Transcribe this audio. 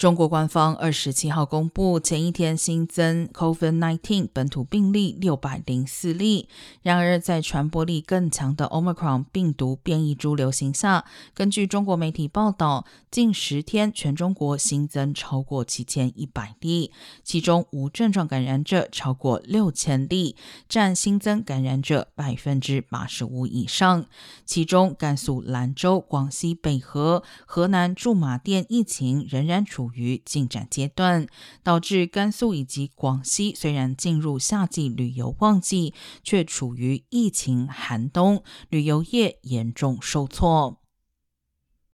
中国官方二十七号公布，前一天新增 COVID-19 本土病例六百零四例。然而，在传播力更强的 Omicron 病毒变异株流行下，根据中国媒体报道，近十天全中国新增超过七千一百例，其中无症状感染者超过六千例，占新增感染者百分之八十五以上。其中，甘肃兰州、广西北河、河南驻马店疫情仍然处。于进展阶段，导致甘肃以及广西虽然进入夏季旅游旺季，却处于疫情寒冬，旅游业严重受挫。